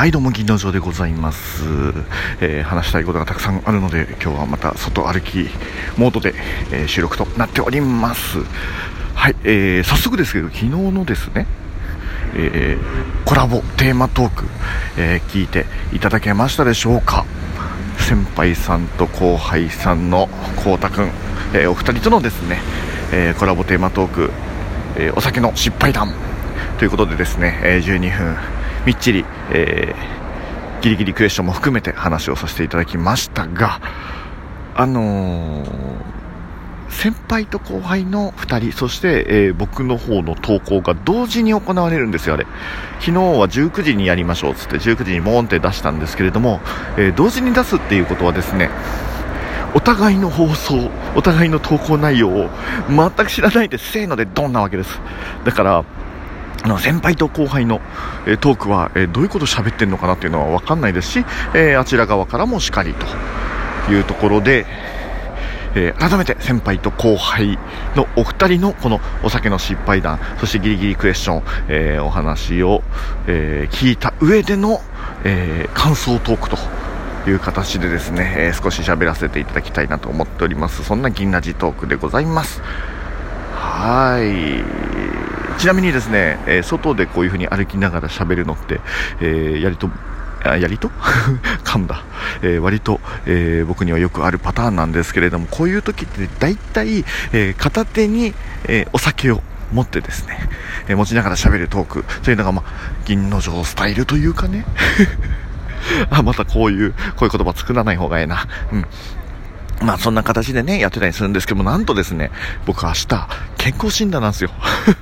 はい、どうも、銀の城でございます、えー話したいことがたくさんあるので、今日はまた外歩きモードで、えー収録となっております。はい、えー早速ですけど、昨日のですね、えーコラボテーマトーク、え聞いていただけましたでしょうか先輩さんと後輩さんのこうたくん、えお二人とのですね、えコラボテーマトーク、えお酒の失敗談ということでですね、え12分みっちり、えーギリギリクエスチョンも含めて話をさせていただきましたがあのー先輩と後輩の2人そして、えー僕の方の投稿が同時に行われるんですよあれ。昨日は19時にやりましょうっつって19時にボーンって出したんですけれども、えー同時に出すっていうことはですねお互いの放送お互いの投稿内容を全く知らないでせーのでドンなわけです。だからあの先輩と後輩の、えトークは、えどういうこと喋ってるのかなっていうのは分かんないですし、えあちら側からもしかりというところで、え改めて先輩と後輩のお二人のこのお酒の失敗談そしてギリギリクエスチョン、えーお話を、えー聞いた上での、えー感想トークという形でですね、え少し喋らせていただきたいなと思っております。そんな銀ラジトークでございます。はい。ちなみにですね、えー外でこういう風に歩きながら喋るのって、えーやりとあやりと？噛んだ、えー割と、えー僕にはよくあるパターンなんですけれどもこういう時って大体、えー片手に、えお酒を持ってですね、え持ちながら喋るトーク。というのが、まあ、銀の城スタイルというかね。あまたこういうこういう言葉作らない方がええな。うん。まあそんな形でね、やってたりするんですけども、なんとですね、僕明日、健康診断なんですよ。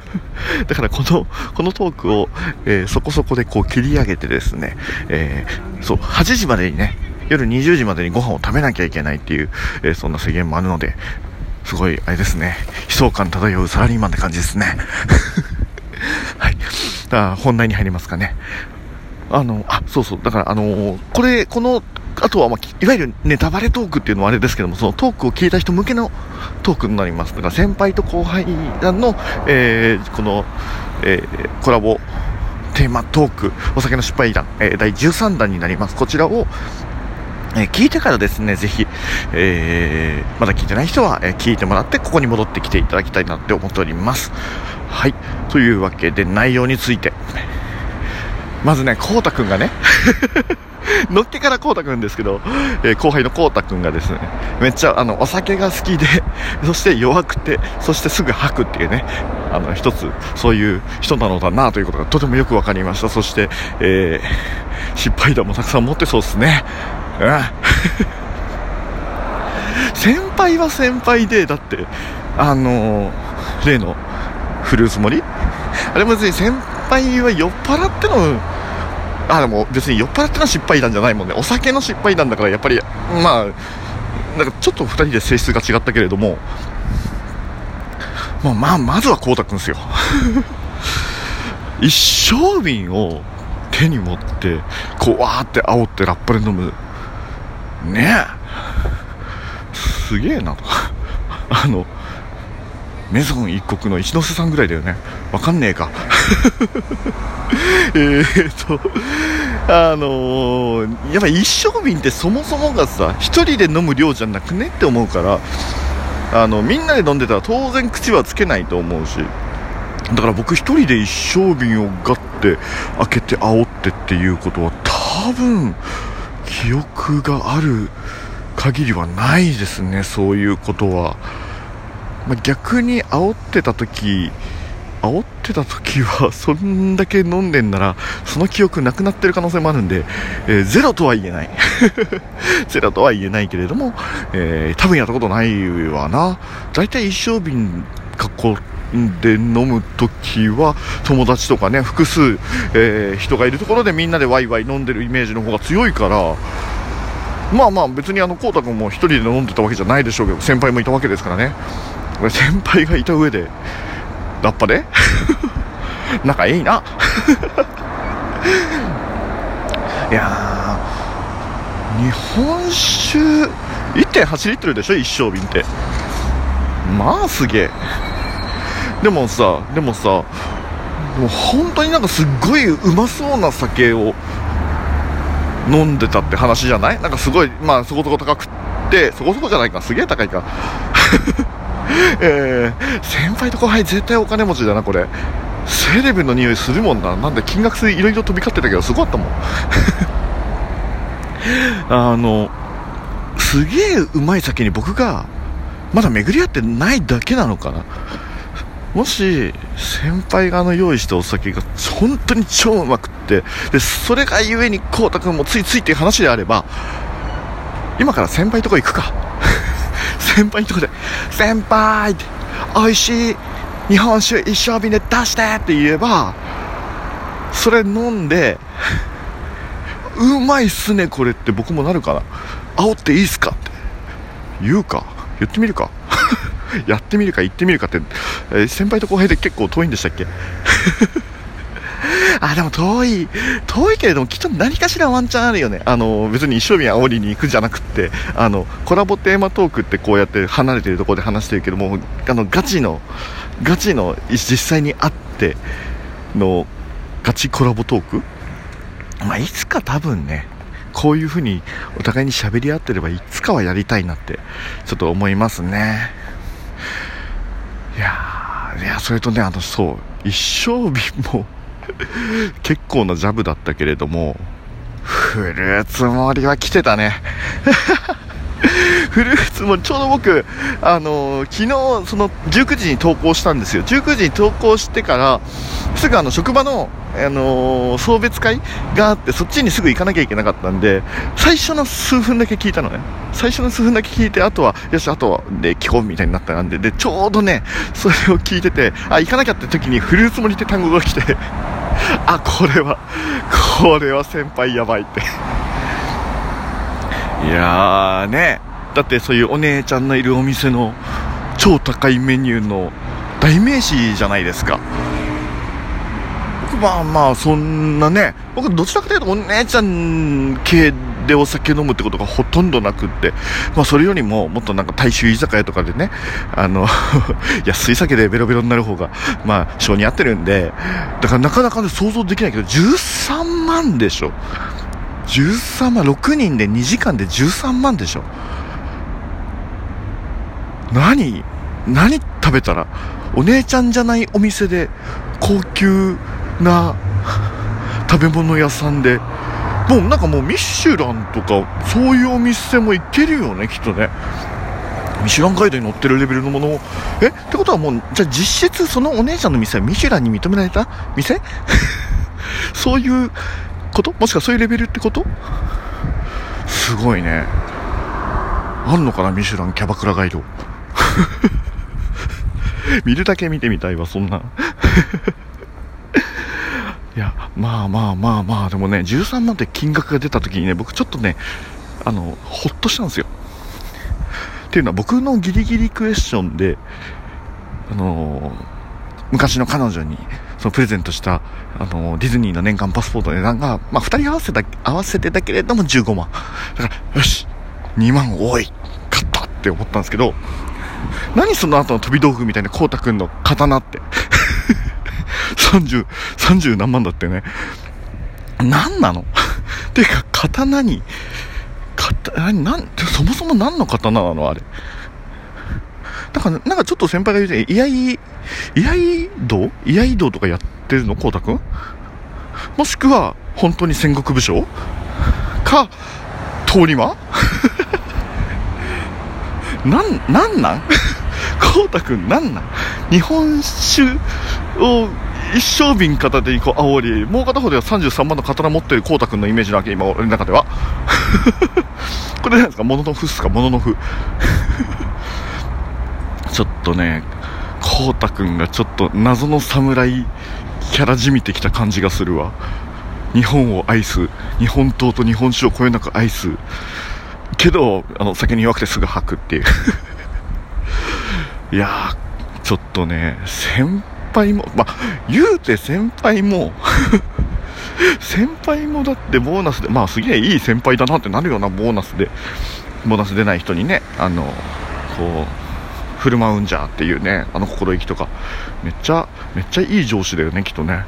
だからこの、このトークを、えーそこそこでこう切り上げてですね、えーそう、8時までにね、夜20時までにご飯を食べなきゃいけないっていう、えーそんな制限もあるので、すごい、あれですね、悲壮感漂うサラリーマンって感じですね。はい。あ本題に入りますかね。あの、あ、そうそう、だから、あのーこれ、この、あとは、まあ、いわゆるネタバレトークっていうのはあれですけども、そのトークを聞いた人向けのトークになります。だから、先輩と後輩団の、えーこの、えーコラボテーマトーク、お酒の失敗談、えー第13弾になります。こちらを、えー聞いてからですね、ぜひ、えーまだ聞いてない人は、えー聞いてもらって、ここに戻ってきていただきたいなって思っております。はい。というわけで、内容について。まずね、こうたくんがね、のっけからこうたくんですけど、えー後輩のこうたくんがですね、めっちゃあのお酒が好きで、そして弱くて、そしてすぐ吐くっていうね、あの一つそういう人なのだなということがとてもよくわかりました。そして、えー失敗談もたくさん持ってそうですね。うん。先輩は先輩で、だって、あのー例のフルーツ盛り？あれも別に先輩は酔っ払ってのあでも別に酔っ払っての失敗談じゃないもんね。お酒の失敗談だからやっぱりまあなんかちょっと2人で性質が違ったけれども。まあまあまずはこうたくんですよ。一升瓶を手に持ってこうわーって煽ってラッパで飲む。ねえ。すげえなと。あのメゾン一国の一ノ瀬さんぐらいだよね。わかんねえか。えーとあのーやっぱ一升瓶ってそもそもがさ一人で飲む量じゃなくねって思うからあのみんなで飲んでたら当然口はつけないと思うしだから僕一人で一升瓶をガッて開けて煽ってっていうことは多分記憶がある限りはないですねそういうことは。ま、逆に煽ってた時煽ってた時は そんだけ飲んでんならその記憶なくなってる可能性もあるんで、えーゼロとは言えない。ゼロとは言えないけれども、えー多分やったことないわな。大体一升瓶囲んで飲む時は友達とかね複数、えー人がいるところでみんなでワイワイ飲んでるイメージの方が強いからまあまあ別にあのこうたくんも一人で飲んでたわけじゃないでしょうけど先輩もいたわけですからね。先輩がいた上でラッパで？仲いいな。いや日本酒1.8リットルでしょ？一升瓶って。まあすげえ。でもさでもさでも本当になんかすっごいうまそうな酒を飲んでたって話じゃない？なんかすごいまあそこそこ高くってそこそこじゃないか。すげえ高いか。えー、先輩と後輩絶対お金持ちだなこれ。セレブの匂いするもんな。なんで金額数いろいろ飛び交ってたけどすごかったもん。あのすげえうまい酒に僕がまだ巡り合ってないだけなのかな。もし先輩があの用意したお酒が本当に超うまくってでそれがゆえにこうたくんもついついっていう話であれば今から先輩とこ行くか。先輩とこで先輩美味しい日本酒一升瓶で出してって言えばそれ飲んでうまいっすねこれって僕もなるかな煽っていいっすかって。言うか言ってみるか。やってみるか言ってみるかって、えー、先輩と後輩で結構遠いんでしたっけ？あ、でも遠い、遠いけれども、きっと何かしらワンチャンあるよね。あの、別に一生日煽りに行くじゃなくって、あの、コラボテーマトークってこうやって離れてるところで話してるけども、あの、ガチの、ガチの、実際に会っての、ガチコラボトーク？まあ、いつか多分ね、こういう風にお互いに喋り合ってればいつかはやりたいなってちょっと思いますねいやいやそれとねあのそう一生日も 結構なジャブだったけれども。フルーツ盛りは来てたね。フルーツもちょうど僕、あのー、昨日その19時に投稿したんですよ。19時に投稿してからすぐあの職場の、あのー、送別会があってそっちにすぐ行かなきゃいけなかったんで最初の数分だけ聞いたのね。最初の数分だけ聞いてあとはよしあとはで聞こうみたいになったんででちょうどねそれを聞いててあ行かなきゃって時にフルーツ盛りって単語が来てあこれはこれは先輩やばいって。いやーね。だってそういうお姉ちゃんのいるお店の超高いメニューの代名詞じゃないですか。僕まあまあそんなね僕どちらかというとお姉ちゃん系でお酒飲むってことがほとんどなくって、まあそれよりももっとなんか大衆居酒屋とかでね、あの 安い酒でベロベロになる方が、まあ性に合ってるんで、だからなかなかね想像できないけど、13万でしょ。13万、6人で2時間で13万でしょ。何何食べたらお姉ちゃんじゃないお店で高級な食べ物屋さんでもうなんかもうミシュランとかそういうお店も行けるよねきっとね。ミシュランガイドに載ってるレベルのものを。えってことはもうじゃあ実質そのお姉ちゃんの店はミシュランに認められた？店？そういうこと？もしくはそういうレベルってこと？すごいね。あんのかなミシュランキャバクラガイド。見るだけ見てみたいわそんな。いやまあまあまあまあでもね13万って金額が出た時にね僕ちょっとねあのほっとしたんですよ。っていうのは僕のギリギリクエスチョンであの昔の彼女にそのプレゼントしたあのディズニーの年間パスポートの値段が、まあ、2人合わせた合わせてだけれども15万。だからよし2万多い買ったって思ったんですけど何その後の飛び道具みたいなこうたくんの刀って。30、30何万だってね。何なの？ていうか、刀に、刀、なん、そもそも何の刀なの？あれ。なんか、なんかちょっと先輩が言うて、居合、居合道居合道とかやってるの？こうたくん？もしくは、本当に戦国武将？か、通り魔？なん、なんなん？こうたくんなんなん？日本酒を一升瓶片手にこう煽りもう片方では33万の刀持ってるこうたくんのイメージなわけ今俺の中では。これなんですか？モノノフっすか？モノノフちょっとねこうたくんがちょっと謎の侍キャラじみてきた感じがするわ。日本を愛す日本刀と日本酒をこよなく愛す。けどあの酒に弱くてすぐ吐くっていう。いやーちょっとね先輩輩も、まあ、言うて先輩も 先輩もだってボーナスで、まあすげえいい先輩だなってなるようなボーナスで、ボーナス出ない人にね、あの、こう、振る舞うんじゃっていうね、あの心意気とか、めっちゃ、めっちゃいい上司だよね、きっとね。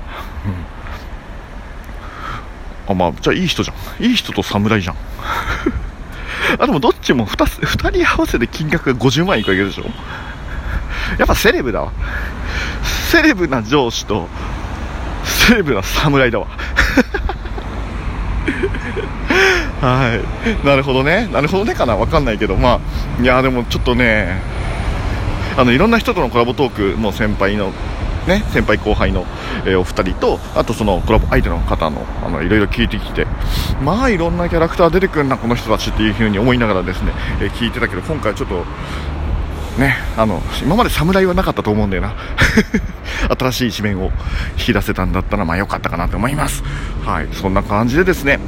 うん。あまあじゃあいい人じゃんいい人と侍じゃん あでもどっちも 2, 2人合わせて金額が50万いくわけでしょ？やっぱセレブだわセレブな上司とセレブな侍だわ。はい。なるほどね。なるほどねかな。分かんないけど。まあいやでもちょっとねあのいろんな人とのコラボトークも先輩のね、先輩後輩の、えー、お二人と、あとそのコラボ相手の方の、あの、いろいろ聞いてきて、まあいろんなキャラクター出てくるな、この人たちっていうふうに思いながらですね、えー、聞いてたけど、今回ちょっと、ね、あの、今まで侍はなかったと思うんだよな。新しい一面を引き出せたんだったら、まあ良かったかなと思います。はい、そんな感じでですね、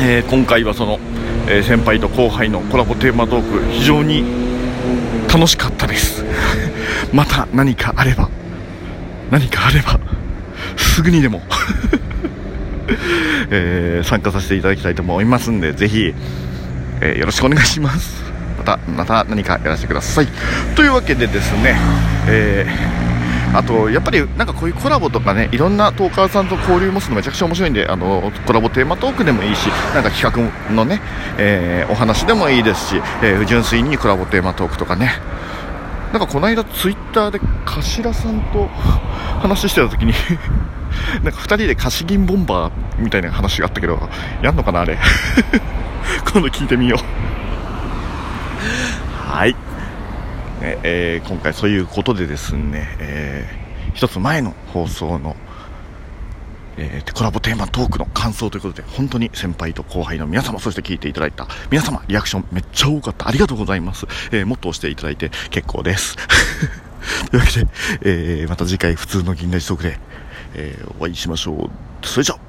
えー、今回はその、えー、先輩と後輩のコラボテーマトーク非常に楽しかったです また何かあれば何かあればすぐにでも えー、参加させていただきたいと思いますんでぜひ、え、よろしくお願いしますたまた何かやらせてください。というわけでですね、えーあと、やっぱりなんかこういうコラボとかね、いろんなトーカーさんと交流持つのめちゃくちゃ面白いんで、あの、コラボテーマトークでもいいし、なんか企画のね、えー、お話でもいいですし、えー、純粋にコラボテーマトークとかね、なんかこの間ツイッターで頭さんと話してた時に なんか2人で貸し銀ボンバーみたいな話があったけど、やんのかなあれ？今度聞いてみよう。はい。ねえー、今回そういうことでですね、えー、一つ前の放送の、えー、コラボテーマトークの感想ということで、本当に先輩と後輩の皆様、そして聞いていただいた皆様、リアクションめっちゃ多かった。ありがとうございます。えー、もっと押していただいて結構です。というわけで、えー、また次回普通の銀河一トークで、えー、お会いしましょう。それじゃあ